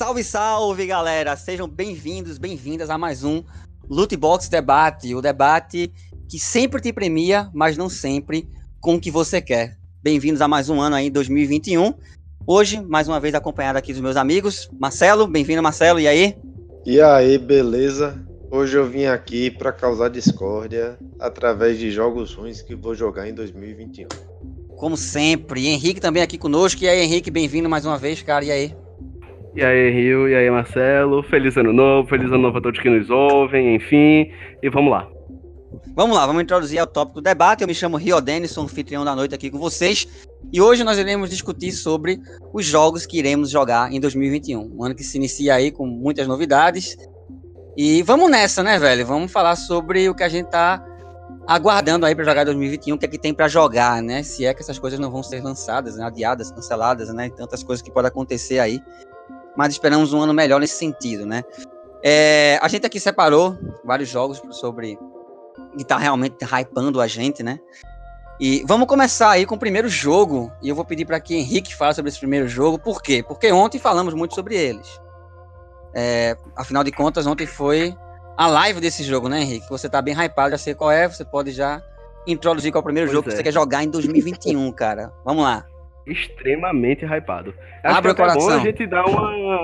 Salve, salve, galera! Sejam bem-vindos, bem-vindas a mais um Loot Box Debate, o debate que sempre te premia, mas não sempre com o que você quer. Bem-vindos a mais um ano aí, 2021. Hoje, mais uma vez, acompanhado aqui dos meus amigos. Marcelo, bem-vindo, Marcelo, e aí? E aí, beleza? Hoje eu vim aqui para causar discórdia através de jogos ruins que vou jogar em 2021. Como sempre, Henrique também aqui conosco. E aí, Henrique, bem-vindo mais uma vez, cara, e aí? E aí, Rio, e aí, Marcelo. Feliz ano novo, feliz ano novo a todos que nos ouvem, enfim. E vamos lá. Vamos lá, vamos introduzir ao tópico do debate. Eu me chamo Rio Denison, anfitrião da noite aqui com vocês. E hoje nós iremos discutir sobre os jogos que iremos jogar em 2021. Um ano que se inicia aí com muitas novidades. E vamos nessa, né, velho? Vamos falar sobre o que a gente tá aguardando aí para jogar em 2021, o que é que tem para jogar, né? Se é que essas coisas não vão ser lançadas, né? adiadas, canceladas, né? Tantas coisas que podem acontecer aí mas esperamos um ano melhor nesse sentido, né? É, a gente aqui separou vários jogos sobre que tá realmente hypando a gente, né? E vamos começar aí com o primeiro jogo. E eu vou pedir para que Henrique fale sobre esse primeiro jogo. Por quê? Porque ontem falamos muito sobre eles. É, afinal de contas, ontem foi a live desse jogo, né, Henrique? Você tá bem hypado, já sei qual é. Você pode já introduzir qual é o primeiro pois jogo é. que você quer jogar em 2021, cara. Vamos lá extremamente hypado. Acho Abre que é bom a gente dar uma.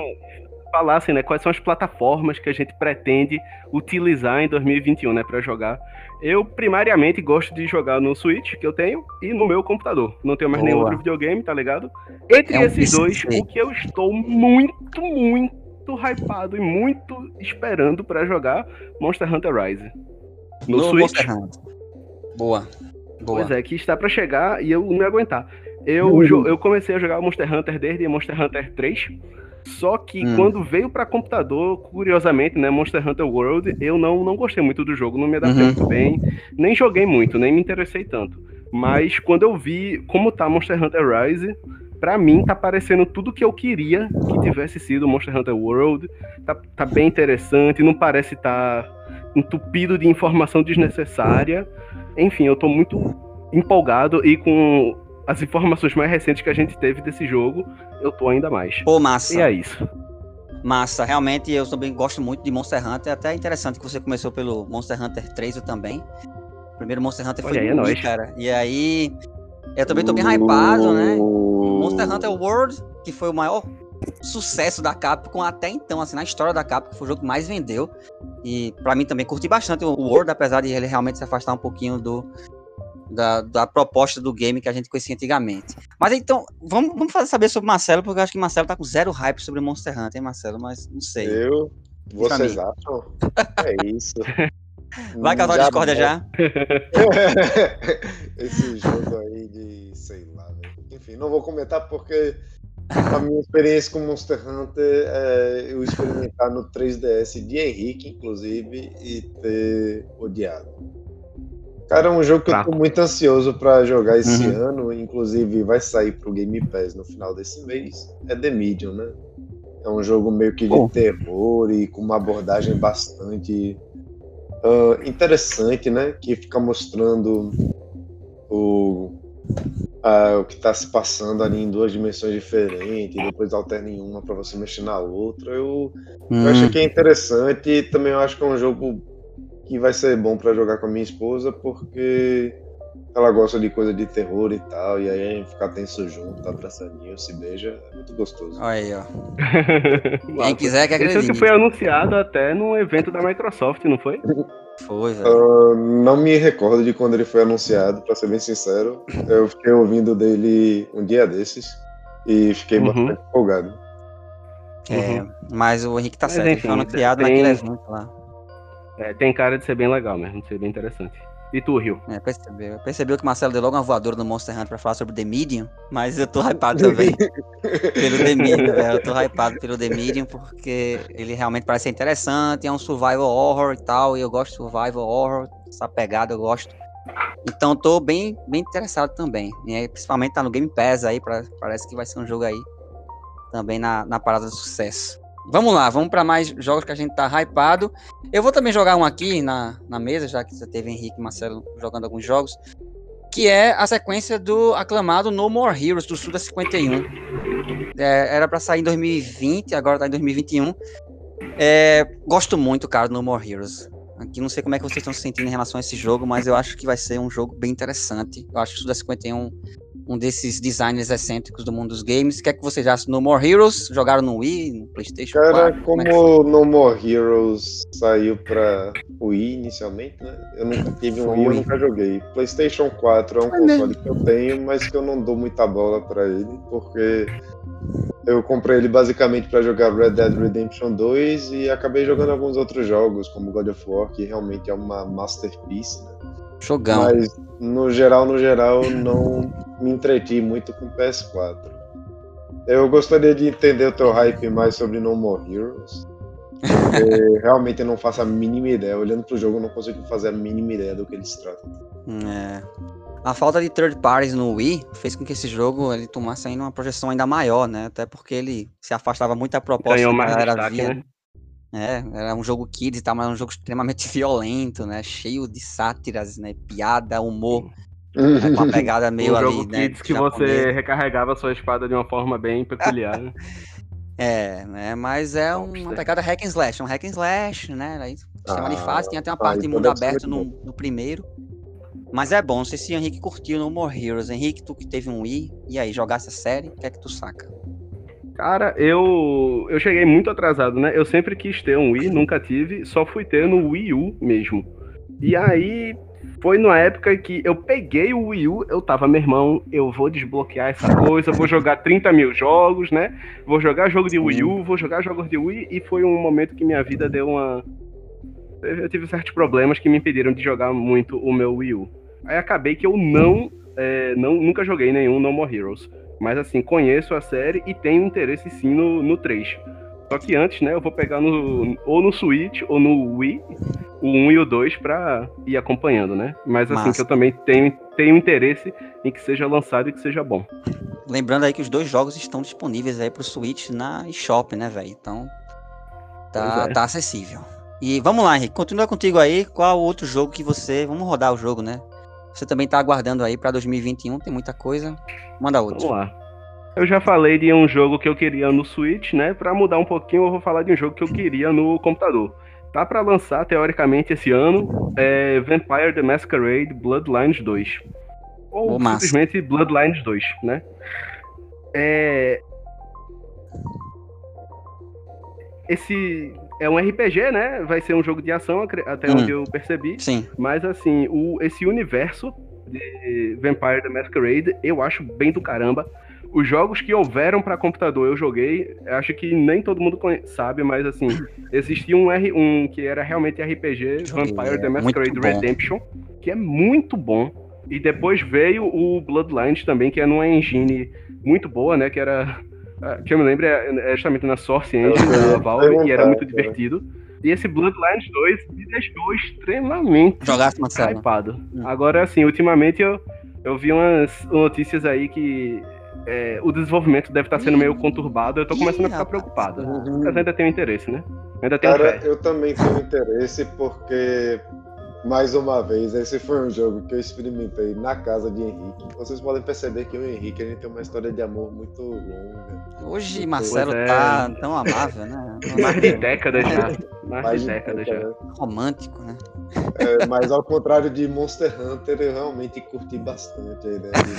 Falar assim, né? Quais são as plataformas que a gente pretende utilizar em 2021, né? Pra jogar. Eu, primariamente, gosto de jogar no Switch, que eu tenho, e no meu computador. Não tenho mais Boa. nenhum outro videogame, tá ligado? Entre é um esses dois, o que eu estou muito, muito hypado e muito esperando para jogar Monster Hunter Rise. No, no Switch. Boa. Boa. Pois é, que está para chegar e eu não ia aguentar. Eu, uhum. eu comecei a jogar Monster Hunter desde Monster Hunter 3. Só que hum. quando veio para computador, curiosamente, né, Monster Hunter World, eu não, não gostei muito do jogo, não me adaptei uhum. muito bem, nem joguei muito, nem me interessei tanto. Mas quando eu vi como tá Monster Hunter Rise, para mim tá parecendo tudo que eu queria que tivesse sido Monster Hunter World. Tá, tá bem interessante, não parece estar tá entupido de informação desnecessária. Enfim, eu tô muito empolgado e com as informações mais recentes que a gente teve desse jogo, eu tô ainda mais. Pô, massa. E é isso. Massa, realmente eu também gosto muito de Monster Hunter. É até interessante que você começou pelo Monster Hunter 3 eu também. O primeiro Monster Hunter foi aí, do é Wii, cara. E aí, eu também tô bem hypado, né? Monster Hunter World, que foi o maior sucesso da Capcom até então, assim, na história da Capcom, foi o jogo que mais vendeu. E para mim também curti bastante o World, apesar de ele realmente se afastar um pouquinho do, da, da proposta do game que a gente conhecia antigamente. Mas então, vamos, vamos fazer saber sobre Marcelo, porque eu acho que Marcelo tá com zero hype sobre Monster Hunter, hein, Marcelo? Mas não sei. Eu? Vocês acham? É isso. Vai causar discórdia já? Esse jogo aí de, sei lá, né? Enfim, não vou comentar porque a minha experiência com Monster Hunter é eu experimentar no 3DS de Henrique, inclusive, e ter odiado. Cara, é um jogo que eu tô muito ansioso para jogar esse uhum. ano, inclusive vai sair pro Game Pass no final desse mês. É The Medium, né? É um jogo meio que de oh. terror e com uma abordagem bastante uh, interessante, né? Que fica mostrando o, uh, o que está se passando ali em duas dimensões diferentes, e depois alterna em uma para você mexer na outra. Eu, hum. eu acho que é interessante e também eu acho que é um jogo que vai ser bom para jogar com a minha esposa, porque ela gosta de coisa de terror e tal, e aí ficar tenso junto, tá abraçadinho, se beija, é muito gostoso. Olha aí, ó. Quem quiser que acredite. Esse foi anunciado até no evento da Microsoft, não foi? Foi, velho. Uh, não me recordo de quando ele foi anunciado, para ser bem sincero. Eu fiquei ouvindo dele um dia desses e fiquei uhum. bastante empolgado. É, uhum. mas o Henrique tá mas, certo, enfim, ele foi anunciado tem... naquele evento lá. É, tem cara de ser bem legal mesmo, de ser bem interessante. E tu, Rio? É, percebeu. Percebeu que o Marcelo deu logo uma voadora no Monster Hunter pra falar sobre The Medium, mas eu tô hypado também pelo The Medium, velho. Eu tô hypado pelo The Medium porque ele realmente parece ser interessante, é um survival horror e tal, e eu gosto de survival horror, essa pegada eu gosto. Então tô bem, bem interessado também. E aí, principalmente tá no Game Pass aí, pra, parece que vai ser um jogo aí também na, na parada de sucesso. Vamos lá, vamos para mais jogos que a gente tá hypado. Eu vou também jogar um aqui na, na mesa, já que você teve Henrique e Marcelo jogando alguns jogos, que é a sequência do aclamado No More Heroes do Suda 51. É, era para sair em 2020, agora tá em 2021. É, gosto muito, cara, do No More Heroes. Aqui não sei como é que vocês estão se sentindo em relação a esse jogo, mas eu acho que vai ser um jogo bem interessante. Eu acho que o Suda 51 um desses designers excêntricos do mundo dos games. O que é que vocês acham? No More Heroes? Jogaram no Wii, no PlayStation Cara, 4? como, é No More Heroes saiu pra Wii inicialmente, né? Eu nunca tive um Wii, eu nunca joguei. PlayStation 4 é um console que eu tenho, mas que eu não dou muita bola pra ele, porque eu comprei ele basicamente para jogar Red Dead Redemption 2 e acabei jogando alguns outros jogos, como God of War, que realmente é uma masterpiece, né? Jogão. Mas no geral, no geral, não me entreti muito com PS4. Eu gostaria de entender o teu hype mais sobre No More Heroes. Porque realmente eu não faço a mínima ideia. Olhando pro jogo, eu não consigo fazer a mínima ideia do que ele se trata. É. A falta de third parties no Wii fez com que esse jogo ele tomasse ainda uma projeção ainda maior, né? Até porque ele se afastava muito da proposta Ganhou que a mais galera destaque, via. né? É, era um jogo kids e tal, mas era um jogo extremamente violento, né? Cheio de sátiras, né? Piada, humor, né? com uma pegada meio um ali, jogo né? Kids que você recarregava sua espada de uma forma bem peculiar. né? É, né? Mas é uma pegada hack and slash, é um hack and slash, né? Aí, sistema de Ah, fase, tem até uma ah, parte de então mundo aberto no, no primeiro. Mas é bom, não sei se o Henrique curtiu No More Heroes. Henrique, tu que teve um Wii, e aí, jogasse a série, o que é que tu saca? Cara, eu eu cheguei muito atrasado, né? Eu sempre quis ter um Wii, nunca tive, só fui ter no Wii U mesmo. E aí foi numa época que eu peguei o Wii U, eu tava, meu irmão, eu vou desbloquear essa coisa, vou jogar 30 mil jogos, né? Vou jogar jogo de Wii U, vou jogar jogos de Wii, e foi um momento que minha vida deu uma. Eu tive certos problemas que me impediram de jogar muito o meu Wii U. Aí acabei que eu não, é, não nunca joguei nenhum No More Heroes. Mas assim, conheço a série e tenho interesse sim no, no 3. Só que antes, né, eu vou pegar no, ou no Switch ou no Wii, o 1 e o 2 pra ir acompanhando, né? Mas assim, Massa. que eu também tenho, tenho interesse em que seja lançado e que seja bom. Lembrando aí que os dois jogos estão disponíveis aí pro Switch na eShop, né, velho? Então, tá, é. tá acessível. E vamos lá, Henrique, continua contigo aí. Qual o outro jogo que você. Vamos rodar o jogo, né? Você também tá aguardando aí pra 2021, tem muita coisa. Manda outro. Vamos lá. Eu já falei de um jogo que eu queria no Switch, né? Pra mudar um pouquinho, eu vou falar de um jogo que eu queria no computador. Tá pra lançar, teoricamente, esse ano, é Vampire the Masquerade Bloodlines 2. Ou Ô, massa. simplesmente Bloodlines 2, né? É... Esse é um RPG, né? Vai ser um jogo de ação, até Hum. onde eu percebi. Sim. Mas assim, o, esse universo de Vampire the Masquerade eu acho bem do caramba. Os jogos que houveram pra computador eu joguei, eu acho que nem todo mundo sabe, mas assim, existia um, R, um que era realmente RPG, Joguei, Vampire the é Masquerade. Redemption, que é muito bom. E depois veio o Bloodlines também, que é numa engine muito boa, né? Que era. Ah, Que eu me lembro, é é justamente na Source Engine da Valve, e era muito divertido. E esse Bloodlines 2 me deixou extremamente Jogasse, Marcelo. hypado. Hum. Agora, assim, ultimamente eu, eu vi umas notícias aí que é, o desenvolvimento deve estar sendo meio conturbado. Eu tô começando a ficar preocupado. Mas ainda tenho interesse, né? Ainda tenho Cara, fé. eu também tenho interesse porque, mais uma vez, esse foi um jogo que eu experimentei na casa de Henrique. Vocês podem perceber que o Henrique ele tem uma história de amor muito longa. Hoje Marcelo é. tá tão amável, né? Mais de décadas já. Mais Mais de décadas já. Romântico, né? É, mas ao contrário de Monster Hunter, eu realmente curti bastante a ideia de,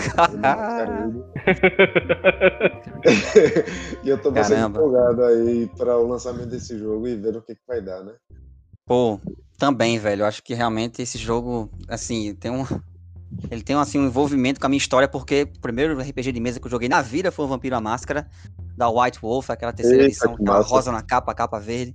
e eu tô bastante Caramba. empolgado aí para o lançamento desse jogo e ver o que, que vai dar, né? Pô, também, velho. Eu acho que realmente esse jogo, assim, tem um. Ele tem assim, um envolvimento com a minha história, porque o primeiro RPG de mesa que eu joguei na vida foi o Vampiro à Máscara, da White Wolf, aquela terceira Eita, edição, que aquela massa. rosa na capa, capa verde.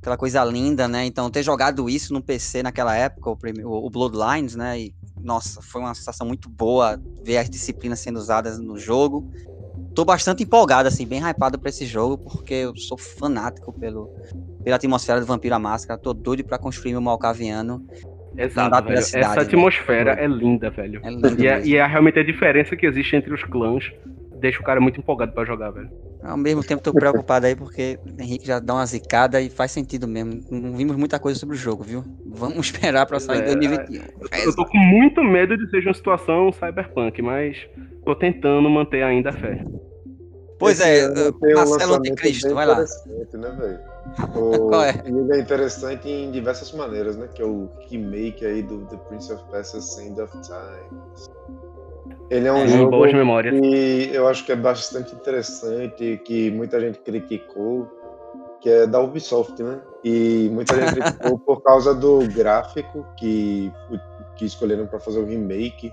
Aquela coisa linda, né? Então, ter jogado isso no PC naquela época, o, o o Bloodlines, né? E, nossa, foi uma sensação muito boa ver as disciplinas sendo usadas no jogo. Tô bastante empolgado, assim, bem hypado pra esse jogo, porque eu sou fanático pelo, pela atmosfera do Vampiro à Máscara. Tô doido pra construir meu Malcaviano. Exato, velho. cidade, Essa né? atmosfera é linda, velho. É lindo E, é, e é realmente a diferença que existe entre os clãs deixa o cara muito empolgado pra jogar, velho. Ao mesmo tempo, tô preocupado aí, porque o Henrique já dá uma zicada e faz sentido mesmo. Não vimos muita coisa sobre o jogo, viu? Vamos esperar pra sair em É, 2021. Eu tô com muito medo de ser uma situação cyberpunk, mas tô tentando manter ainda a fé. Pois Esse é, Marcelo Anticristo, vai lá. Né, velho? O- Qual é? É interessante em diversas maneiras, né? Que é o remake aí do The Prince of Persia End of Time. Ele é um É, jogo boas memórias. que eu acho que é bastante interessante, que muita gente criticou, que é da Ubisoft, né? E muita gente criticou por causa do gráfico que, que escolheram para fazer o remake.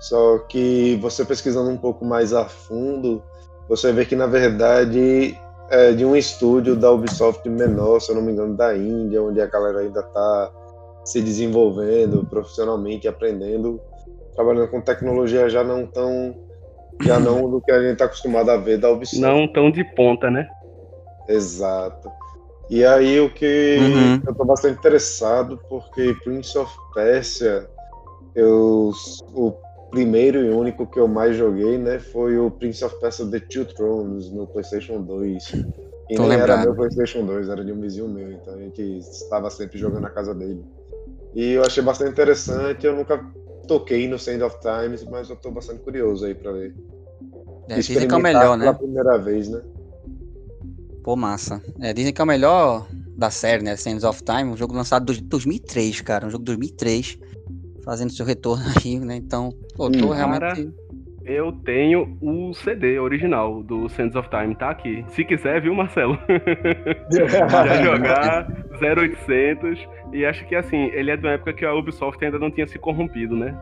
Só que você pesquisando um pouco mais a fundo, você vê que na verdade é de um estúdio da Ubisoft menor, se eu não me engano, da Índia, onde a galera ainda está se desenvolvendo profissionalmente, aprendendo, trabalhando com tecnologia já não tão já não do que a gente está acostumado a ver da Ubisoft. Não tão de ponta, né? Exato. E aí o que Uhum. eu tô bastante interessado, porque Prince of Persia, eu, o primeiro e único que eu mais joguei, né, foi o Prince of Persia The Two Thrones no PlayStation 2. E Tô nem era lembrado. meu PlayStation 2, era de um vizinho meu, então a gente estava sempre jogando na casa dele. E eu achei bastante interessante, eu nunca toquei no Sand of Times, mas eu tô bastante curioso aí pra ver. É, dizem que é o melhor, pela né? primeira vez, né? Pô, massa. É, dizem que é o melhor da série, né? Sands of Time, um jogo lançado em 2003, cara. Um jogo de 2003. Fazendo seu retorno aí, né? Então, pô, tô Hum. realmente. Eu tenho o CD original do Sands of Time, tá aqui. Se quiser, viu, Marcelo? Já jogar 0800. E acho que assim, ele é de uma época que a Ubisoft ainda não tinha se corrompido, né?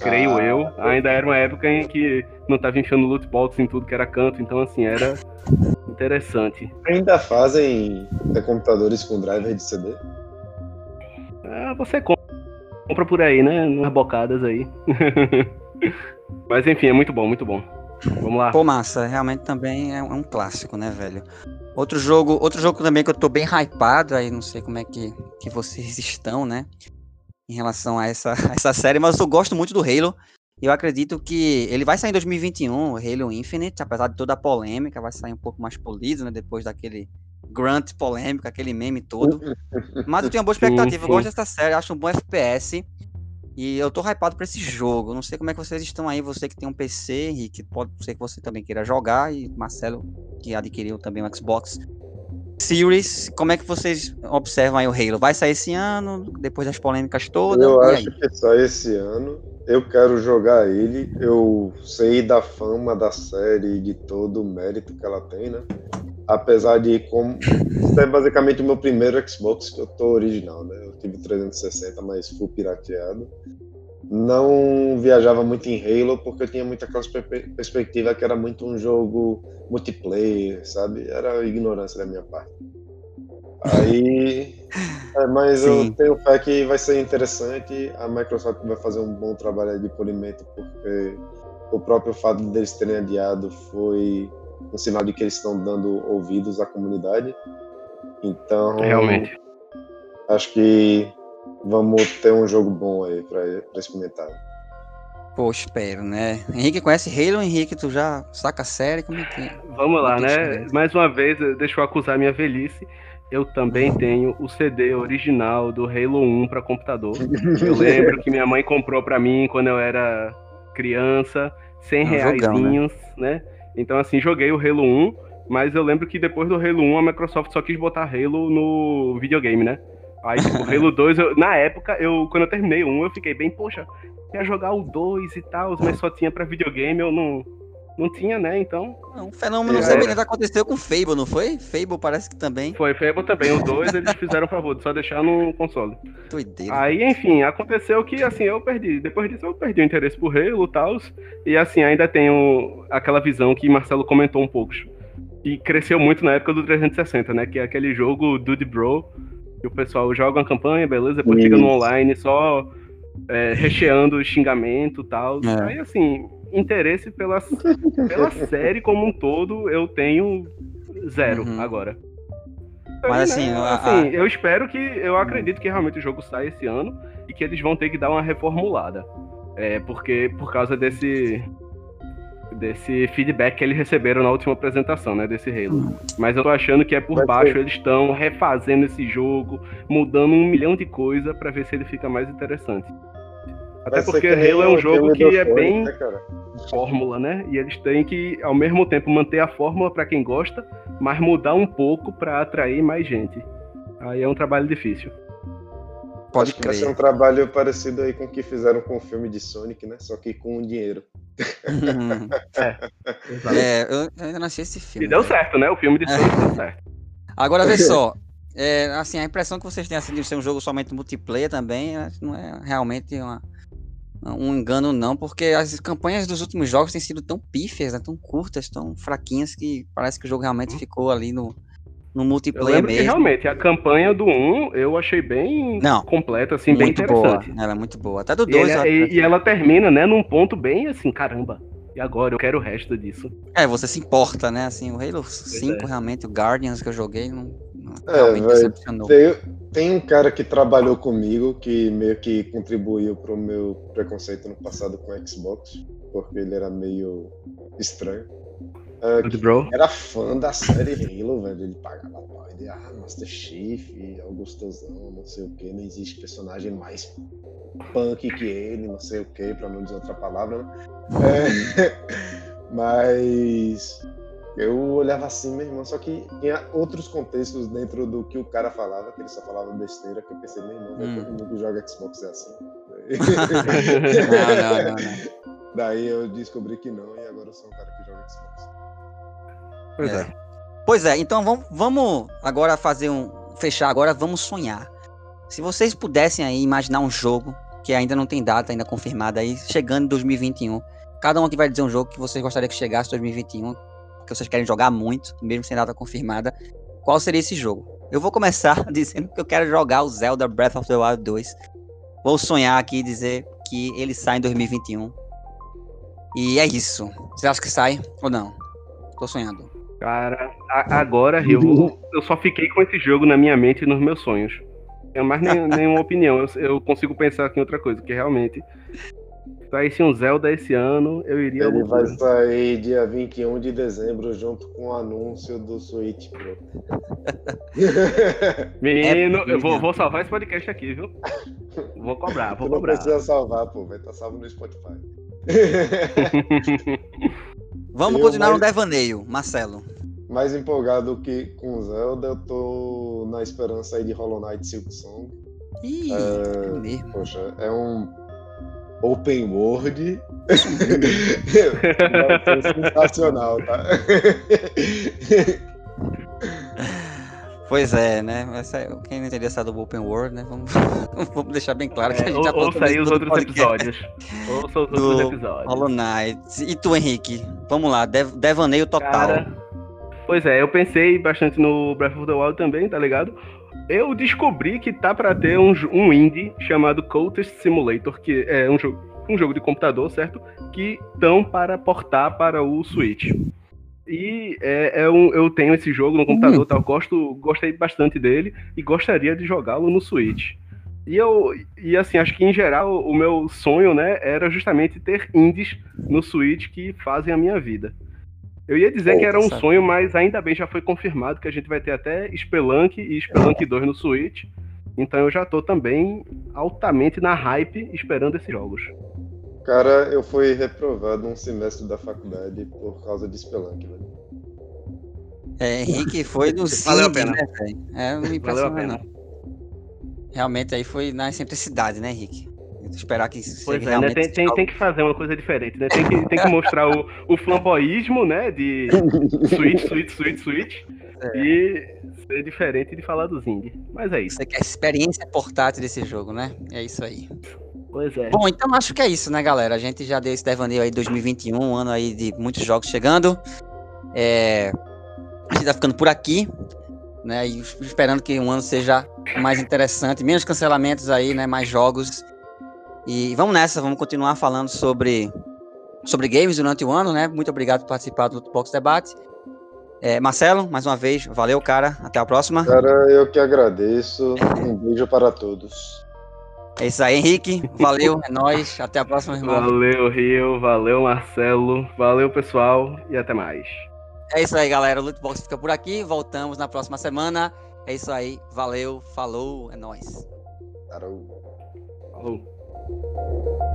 Creio Ah, eu. Ainda era uma época em que não tava enfiando loot box em tudo que era canto, então assim, era interessante. Ainda fazem é, computadores com driver de CD? Ah, você compra, compra por aí, né? Umas bocadas aí. Mas enfim, é muito bom, muito bom. Vamos lá. Pô, massa. Realmente também é um é um clássico, né, velho? Outro jogo, outro jogo também que eu tô bem hypado, aí não sei como é que, que vocês estão, né? Em relação a essa, a essa série, mas eu gosto muito do Halo. Eu acredito que ele vai sair em 2021, o Halo Infinite, apesar de toda a polêmica, vai sair um pouco mais polido, né? Depois daquele Grant polêmico, aquele meme todo. Mas eu tenho uma boa expectativa, eu gosto dessa série, acho um bom FPS. E eu tô hypado pra esse jogo. Não sei como é que vocês estão aí, você que tem um PC, Henrique, pode ser que você também queira jogar, e Marcelo, que adquiriu também o Xbox Series. Como é que vocês observam aí o Halo? Vai sair esse ano, depois das polêmicas todas? Eu acho que sai esse ano. Eu quero jogar ele. Eu sei da fama da série e de todo o mérito que ela tem, né? Apesar de como. Isso é basicamente o meu primeiro Xbox que eu tô original, né? Eu tive 360, mas fui pirateado. Não viajava muito em Halo porque eu tinha muita aquela perspe- perspectiva que era muito um jogo multiplayer, sabe? Era ignorância da minha parte. Aí. é, mas Sim. eu tenho fé que vai ser interessante. A Microsoft vai fazer um bom trabalho de polimento, porque o próprio fato deles terem adiado foi um sinal de que eles estão dando ouvidos à comunidade. Então, Realmente. acho que vamos ter um jogo bom aí pra, pra experimentar. Pô, espero, né? Henrique conhece Halo, Henrique, tu já saca a série? Como é que é? Vamos lá, né? Mais uma vez, deixa eu acusar minha velhice. Eu também tenho o CD original do Halo 1 para computador. Eu lembro que minha mãe comprou para mim quando eu era criança, 100 É um jogão, reaisinhos, né? Então, assim, joguei o Halo 1, mas eu lembro que depois do Halo 1 a Microsoft só quis botar Halo no videogame, né? Aí, tipo, o Halo 2, eu- na época, eu, quando eu terminei o 1, eu fiquei bem, poxa, ia jogar o 2 e tal, mas só tinha pra videogame, eu não, não tinha, né? Então, Um fenômeno É. semelhante aconteceu com Fable, não foi? Fable parece que também. Foi Fable também. O 2 eles fizeram o favor de só deixar no console. Doideira. Aí, enfim, aconteceu que assim, eu perdi. Depois disso, eu perdi o interesse por Halo e tal. E assim, ainda tenho aquela visão que Marcelo comentou um pouco. E cresceu muito na época do 360, né? Que é aquele jogo Dude Bro. Que o pessoal joga uma campanha, beleza? Depois fica no Isso. online só é, recheando xingamento e tal. É. Aí, assim, interesse pela, pela série como um todo, eu tenho zero Uhum. agora. Mas, assim, né, a- assim, eu espero que. Eu acredito que realmente o jogo saia esse ano e que eles vão ter que dar uma reformulada. É, porque por causa desse. Desse feedback que eles receberam na última apresentação, né? Desse Halo. Mas eu tô achando que é por Vai baixo, ser. eles estão refazendo esse jogo, mudando um milhão de coisas pra ver se ele fica mais interessante. Até porque Halo é um jogo que é bem né, fórmula, né? E eles têm que, ao mesmo tempo, manter a fórmula para quem gosta, mas mudar um pouco para atrair mais gente. Aí é um trabalho difícil. Pode Acho que vai ser um trabalho parecido aí com o que fizeram com o filme de Sonic, né? Só que com dinheiro. é, é, eu ainda não assisti esse filme. E deu né? certo, né? O filme de Sonic deu certo. Agora, vê só. É, assim, a impressão que vocês têm assim, de ser um jogo somente multiplayer também não é realmente uma, um engano, não, porque as campanhas dos últimos jogos têm sido tão pífias, né, tão curtas, tão fraquinhas, que parece que o jogo realmente ficou ali no, no multiplayer mesmo. realmente, a campanha do 1 eu achei bem não, completa, assim, bem interessante. Boa. Ela é muito boa. Até do 2. E, ela, e, e ela termina, né, num ponto bem assim, caramba. E agora eu quero o resto disso. É, você se importa, né? Assim, o Halo 5, é. realmente, o Guardians que eu joguei, não, não é, realmente decepcionou. Tem, tem, um cara que trabalhou comigo que meio que contribuiu pro meu preconceito no passado com o Xbox, porque ele era meio estranho. Uh, era fã da série Halo, velho. Ele pagava pau. Ele, ah, Master Chief, é o gostosão, não sei o que. Não existe personagem mais punk que ele, não sei o que, pra não dizer outra palavra, né? É, mas eu olhava assim, meu irmão, só que tinha outros contextos dentro do que o cara falava, que ele só falava besteira, que eu pensei, meu irmão, hum. todo mundo que joga Xbox é assim. não, não, não, não. Daí eu descobri que não, e agora eu sou um cara que joga Xbox. Pois é. é. Pois é, então vamos, vamos agora fazer um. Fechar agora, vamos sonhar. Se vocês pudessem aí imaginar um jogo que ainda não tem data ainda confirmada aí, chegando em 2021. Cada um aqui vai dizer um jogo que vocês gostariam que chegasse em 2021, que vocês querem jogar muito, mesmo sem data confirmada. Qual seria esse jogo? Eu vou começar dizendo que eu quero jogar o Zelda Breath of the Wild 2. Vou sonhar aqui e dizer que ele sai em 2021. E é isso. Você acha que sai ou não? Tô sonhando. Cara, a, agora eu, eu só fiquei com esse jogo na minha mente e nos meus sonhos. Não tenho mais nem, nenhuma opinião. Eu, eu, consigo pensar aqui em outra coisa, que realmente. Saísse um Zelda esse ano, eu iria. Ele vai sair dia 21 de dezembro, junto com o anúncio do Switch Pro. Menino, é eu vou, vou, salvar esse podcast aqui, viu? Vou cobrar, vou tu cobrar. Não precisa salvar, pô, vai estar tá salvo no Spotify. Vamos eu continuar mais... no devaneio, Marcelo. Mais empolgado que com Zelda, eu tô na esperança aí de Hollow Knight Silk Song. Ih, é, é mesmo. Poxa, é um open world. sensacional, tá? Pois é, né? quem não interessado no Open World, né? Vamos, vamos deixar bem claro que a gente é, já Ouça aí os outros episódios. Ouça os outros episódios. Hollow Knight. E tu, Henrique? Vamos lá, dev, devaneio total. Cara, pois é, eu pensei bastante no Breath of the Wild também, tá ligado? Eu descobri que tá para ter um, um indie chamado Contest Simulator, que é um jogo, um jogo de computador, certo? Que estão para portar para o Switch. E é, é um, eu tenho esse jogo no computador, uhum. tal, gosto, gostei bastante dele e gostaria de jogá-lo no Switch. E eu e assim, acho que em geral o meu sonho, né, era justamente ter indies no Switch que fazem a minha vida. Eu ia dizer que era um sonho, mas ainda bem já foi confirmado que a gente vai ter até Spelunk e Spelunk 2 no Switch. Então eu já tô também altamente na hype esperando esses jogos. Cara, eu fui reprovado um semestre da faculdade por causa de Spelunk, velho. É, Henrique foi no Valeu a pena. né? É, não me Valeu a pena. Realmente aí foi na excentricidade, né, Henrique? Esperar que isso Pois é, né? tem, tem, tem, que fazer uma coisa diferente, né? Tem que, tem que mostrar o, o flamboísmo, né? De switch, switch, switch, switch. É. E ser diferente de falar dos indie. Mas é isso. Você quer experiência portátil desse jogo, né? É isso aí. Pois é. Bom, então acho que é isso, né, galera? A gente já deu esse devaneio aí 2021, um ano aí de muitos jogos chegando. É... A gente tá ficando por aqui, né? E esperando que um ano seja mais interessante, menos cancelamentos aí, né? Mais jogos. E vamos nessa, vamos continuar falando sobre, sobre games durante o ano, né? Muito obrigado por participar do Box Debate. É, Marcelo, mais uma vez, valeu, cara. Até a próxima. Cara, eu que agradeço. Um beijo para todos. É isso aí, Henrique. Valeu, é nóis. Até a próxima, irmão. Valeu, Rio. Valeu, Marcelo. Valeu, pessoal. E até mais. É isso aí, galera. O Lootbox fica por aqui. Voltamos na próxima semana. É isso aí. Valeu, falou, é nóis. Falou. Falou thank you